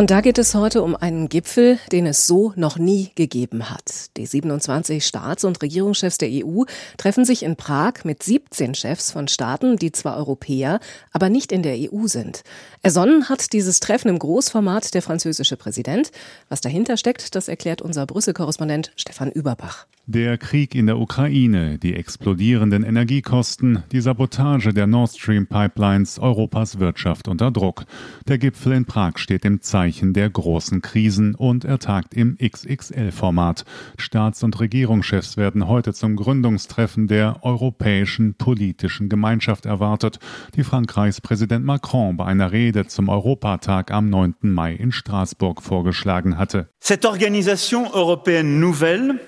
Und da geht es heute um einen Gipfel, den es so noch nie gegeben hat. Die 27 Staats- und Regierungschefs der EU treffen sich in Prag mit 17 Chefs von Staaten, die zwar Europäer, aber nicht in der EU sind. Ersonnen hat dieses Treffen im Großformat der französische Präsident. Was dahinter steckt, das erklärt unser Brüssel-Korrespondent Stefan Überbach. Der Krieg in der Ukraine, die explodierenden Energiekosten, die Sabotage der Nord Stream Pipelines, Europas Wirtschaft unter Druck. Der Gipfel in Prag steht im Zeichen der großen Krisen und er tagt im XXL-Format. Staats- und Regierungschefs werden heute zum Gründungstreffen der Europäischen Politischen Gemeinschaft erwartet, die Frankreichs Präsident Macron bei einer Rede zum Europatag am 9. Mai in Straßburg vorgeschlagen hatte. Cette organisation européenne nouvelle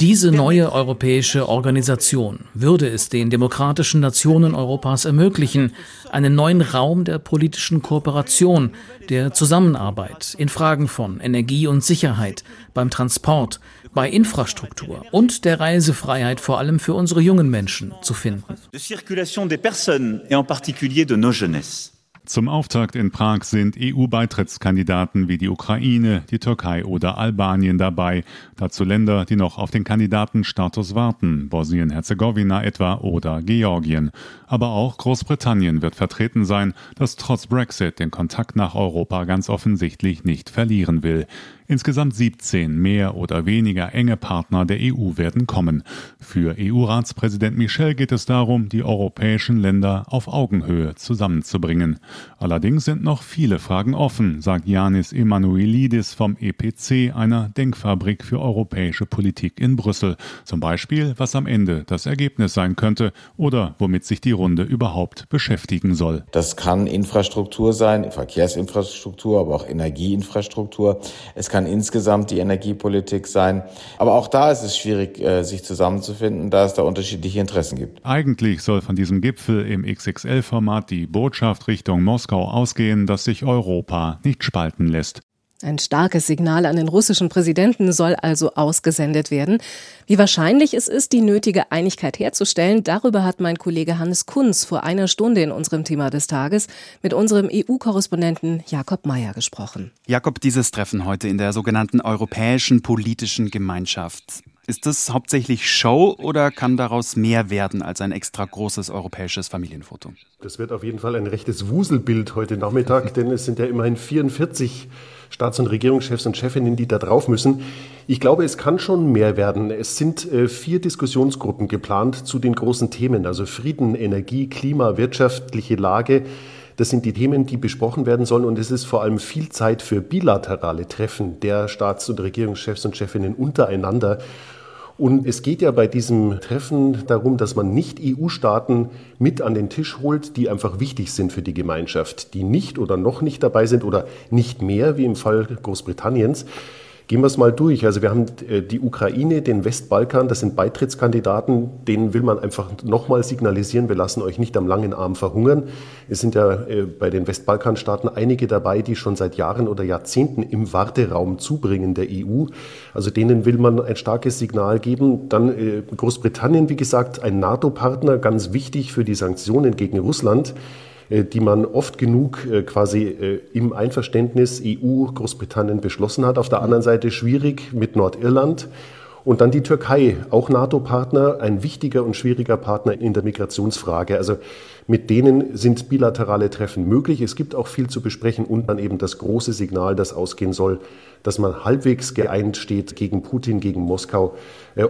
diese neue europäische Organisation würde es den demokratischen Nationen Europas ermöglichen, einen neuen Raum der politischen Kooperation, der Zusammenarbeit in Fragen von Energie und Sicherheit, beim Transport, bei Infrastruktur und der Reisefreiheit vor allem für unsere jungen Menschen zu finden. De circulation des personnes et en particulier de nos jeunesses. Zum Auftakt in Prag sind EU-Beitrittskandidaten wie die Ukraine, die Türkei oder Albanien dabei. Dazu Länder, die noch auf den Kandidatenstatus warten, Bosnien-Herzegowina etwa oder Georgien. Aber auch Großbritannien wird vertreten sein, das trotz Brexit den Kontakt nach Europa ganz offensichtlich nicht verlieren will. Insgesamt 17 mehr oder weniger enge Partner der EU werden kommen. Für EU-Ratspräsident Michel geht es darum, die europäischen Länder auf Augenhöhe zusammenzubringen. Allerdings sind noch viele Fragen offen, sagt Yanis Emanuelidis vom EPC, einer Denkfabrik für europäische Politik in Brüssel. Zum Beispiel, was am Ende das Ergebnis sein könnte oder womit sich die Runde überhaupt beschäftigen soll. Das kann Infrastruktur sein, Verkehrsinfrastruktur, aber auch Energieinfrastruktur. Es kann insgesamt die Energiepolitik sein. Aber auch da ist es schwierig, äh, sich zusammenzufinden, da es da unterschiedliche Interessen gibt. Eigentlich soll von diesem Gipfel im XXL-Format die Botschaft Richtung Moskau ausgehen, dass sich Europa nicht spalten lässt. Ein starkes Signal an den russischen Präsidenten soll also ausgesendet werden. Wie wahrscheinlich es ist, die nötige Einigkeit herzustellen, darüber hat mein Kollege Hannes Kunz vor einer Stunde in unserem Thema des Tages mit unserem EU-Korrespondenten Jakob Mayer gesprochen. Jakob, dieses Treffen heute in der sogenannten Europäischen Politischen Gemeinschaft. Ist das hauptsächlich Show oder kann daraus mehr werden als ein extra großes europäisches Familienfoto? Das wird auf jeden Fall ein rechtes Wuselbild heute Nachmittag, denn es sind ja immerhin 44 Staats- und Regierungschefs und Chefinnen, die da drauf müssen. Ich glaube, es kann schon mehr werden. Es sind äh, vier Diskussionsgruppen geplant zu den großen Themen, also Frieden, Energie, Klima, wirtschaftliche Lage. Das sind die Themen, die besprochen werden sollen. Und es ist vor allem viel Zeit für bilaterale Treffen der Staats- und Regierungschefs und Chefinnen untereinander. Und es geht ja bei diesem Treffen darum, dass man nicht EU-Staaten mit an den Tisch holt, die einfach wichtig sind für die Gemeinschaft, die nicht oder noch nicht dabei sind oder nicht mehr, wie im Fall Großbritanniens. Gehen wir es mal durch. Also wir haben äh, die Ukraine, den Westbalkan, das sind Beitrittskandidaten, denen will man einfach nochmal signalisieren, wir lassen euch nicht am langen Arm verhungern. Es sind ja äh, bei den Westbalkanstaaten einige dabei, die schon seit Jahren oder Jahrzehnten im Warteraum zubringen der EU. Also denen will man ein starkes Signal geben. Dann äh, Großbritannien, wie gesagt, ein NATO-Partner, ganz wichtig für die Sanktionen gegen Russland. Äh, die man oft genug äh, quasi äh, im Einverständnis EU, Großbritannien beschlossen hat. Auf der anderen Seite schwierig mit Nordirland. Und dann die Türkei, auch NATO-Partner, ein wichtiger und schwieriger Partner in der Migrationsfrage. Also mit denen sind bilaterale Treffen möglich. Es gibt auch viel zu besprechen und dann eben das große Signal, das ausgehen soll, dass man halbwegs geeint steht gegen Putin, gegen Moskau.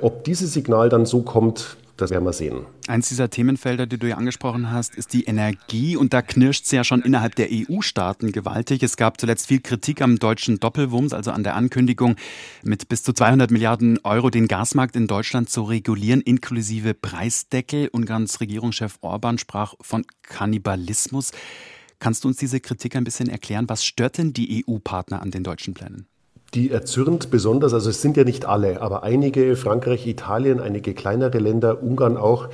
Ob dieses Signal dann so kommt, das werden wir sehen. Eins dieser Themenfelder, die du ja angesprochen hast, ist die Energie. Und da knirscht es ja schon innerhalb der EU-Staaten gewaltig. Es gab zuletzt viel Kritik am deutschen Doppelwumms, also an der Ankündigung, mit bis zu 200 Milliarden Euro den Gasmarkt in Deutschland zu regulieren, inklusive Preisdeckel. Ungarns Regierungschef Orban sprach von Kannibalismus. Kannst du uns diese Kritik ein bisschen erklären? Was stört denn die EU-Partner an den deutschen Plänen? Die erzürnt besonders, also es sind ja nicht alle, aber einige, Frankreich, Italien, einige kleinere Länder, Ungarn auch,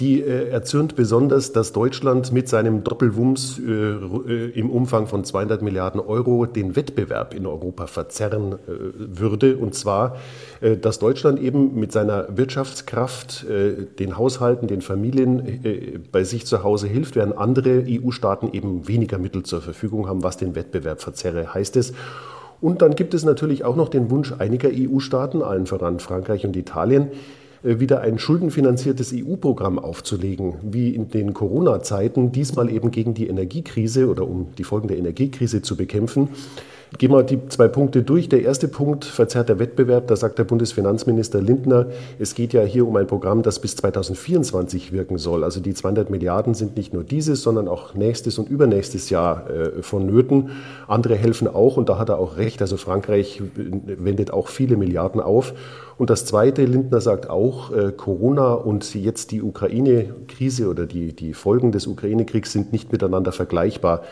Die äh, erzürnt besonders, dass Deutschland mit seinem Doppelwumms äh, äh, im Umfang von 200 Milliarden Euro den Wettbewerb in Europa verzerren äh, würde. Und zwar, äh, dass Deutschland eben mit seiner Wirtschaftskraft äh, den Haushalten, den Familien bei sich zu Hause hilft, während andere EU-Staaten eben weniger Mittel zur Verfügung haben, was den Wettbewerb verzerre, heißt es. Und dann gibt es natürlich auch noch den Wunsch einiger EU-Staaten, allen voran Frankreich und Italien, äh, wieder ein schuldenfinanziertes EU-Programm aufzulegen, wie in den Corona-Zeiten, diesmal eben gegen die Energiekrise oder um die Folgen der Energiekrise zu bekämpfen. Gehen wir die zwei Punkte durch. Der erste Punkt, verzerrter Wettbewerb. Da sagt der Bundesfinanzminister Lindner, es geht ja hier um ein Programm, das bis 2024 wirken soll. Also die 200 Milliarden sind nicht nur dieses, sondern auch nächstes und übernächstes Jahr äh, vonnöten. Andere helfen auch und da hat er auch recht. Also Frankreich wendet auch viele Milliarden auf. Und das Zweite, Lindner sagt auch, äh, Corona und jetzt die Ukraine-Krise oder die, die Folgen des Ukraine-Kriegs sind nicht miteinander vergleichbar.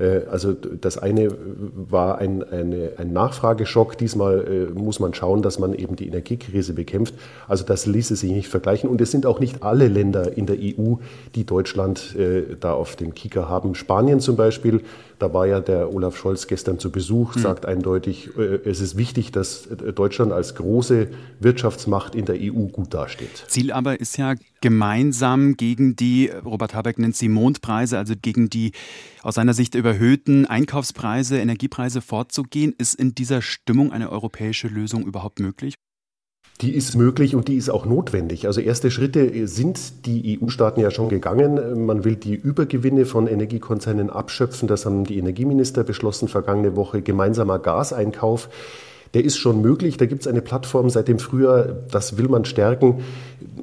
Äh, also das eine war ein, eine, ein Nachfrageschock. Diesmal äh, muss man schauen, dass man eben die Energiekrise bekämpft. Also das ließe sich nicht vergleichen. Und es sind auch nicht alle Länder in der EU, die Deutschland äh, da auf dem Kieker haben. Spanien zum Beispiel, da war ja der Olaf Scholz gestern zu Besuch, hm. sagt eindeutig, es ist wichtig, dass Deutschland als große Wirtschaftsmacht in der EU gut dasteht. Ziel aber ist ja gemeinsam gegen die, Robert Habeck nennt sie Mondpreise, also gegen die aus seiner Sicht überhöhten Einkaufspreise, Energiepreise vorzugehen. Ist in dieser Stimmung eine europäische Lösung überhaupt möglich? Die ist möglich und die ist auch notwendig. Also erste Schritte sind die EU-Staaten ja schon gegangen. Man will die Übergewinne von Energiekonzernen abschöpfen. Das haben die Energieminister beschlossen vergangene Woche. Gemeinsamer Gaseinkauf der ist schon möglich. Da gibt es eine Plattform seit dem Frühjahr, das will man stärken.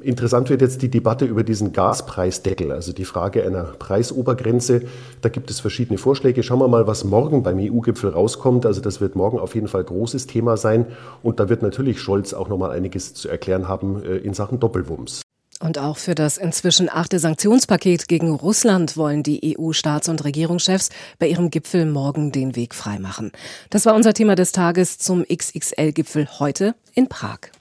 Interessant wird jetzt die Debatte über diesen Gaspreisdeckel, also die Frage einer Preisobergrenze. Da gibt es verschiedene Vorschläge. Schauen wir mal, was morgen beim EU-Gipfel rauskommt. Also das wird morgen auf jeden Fall großes Thema sein. Und da wird natürlich Scholz auch noch mal einiges zu erklären haben äh, in Sachen Doppelwumms. Und auch für das inzwischen achte Sanktionspaket gegen Russland wollen die EU-Staats- und Regierungschefs bei ihrem Gipfel morgen den Weg freimachen. Das war unser Thema des Tages zum XXL-Gipfel heute in Prag.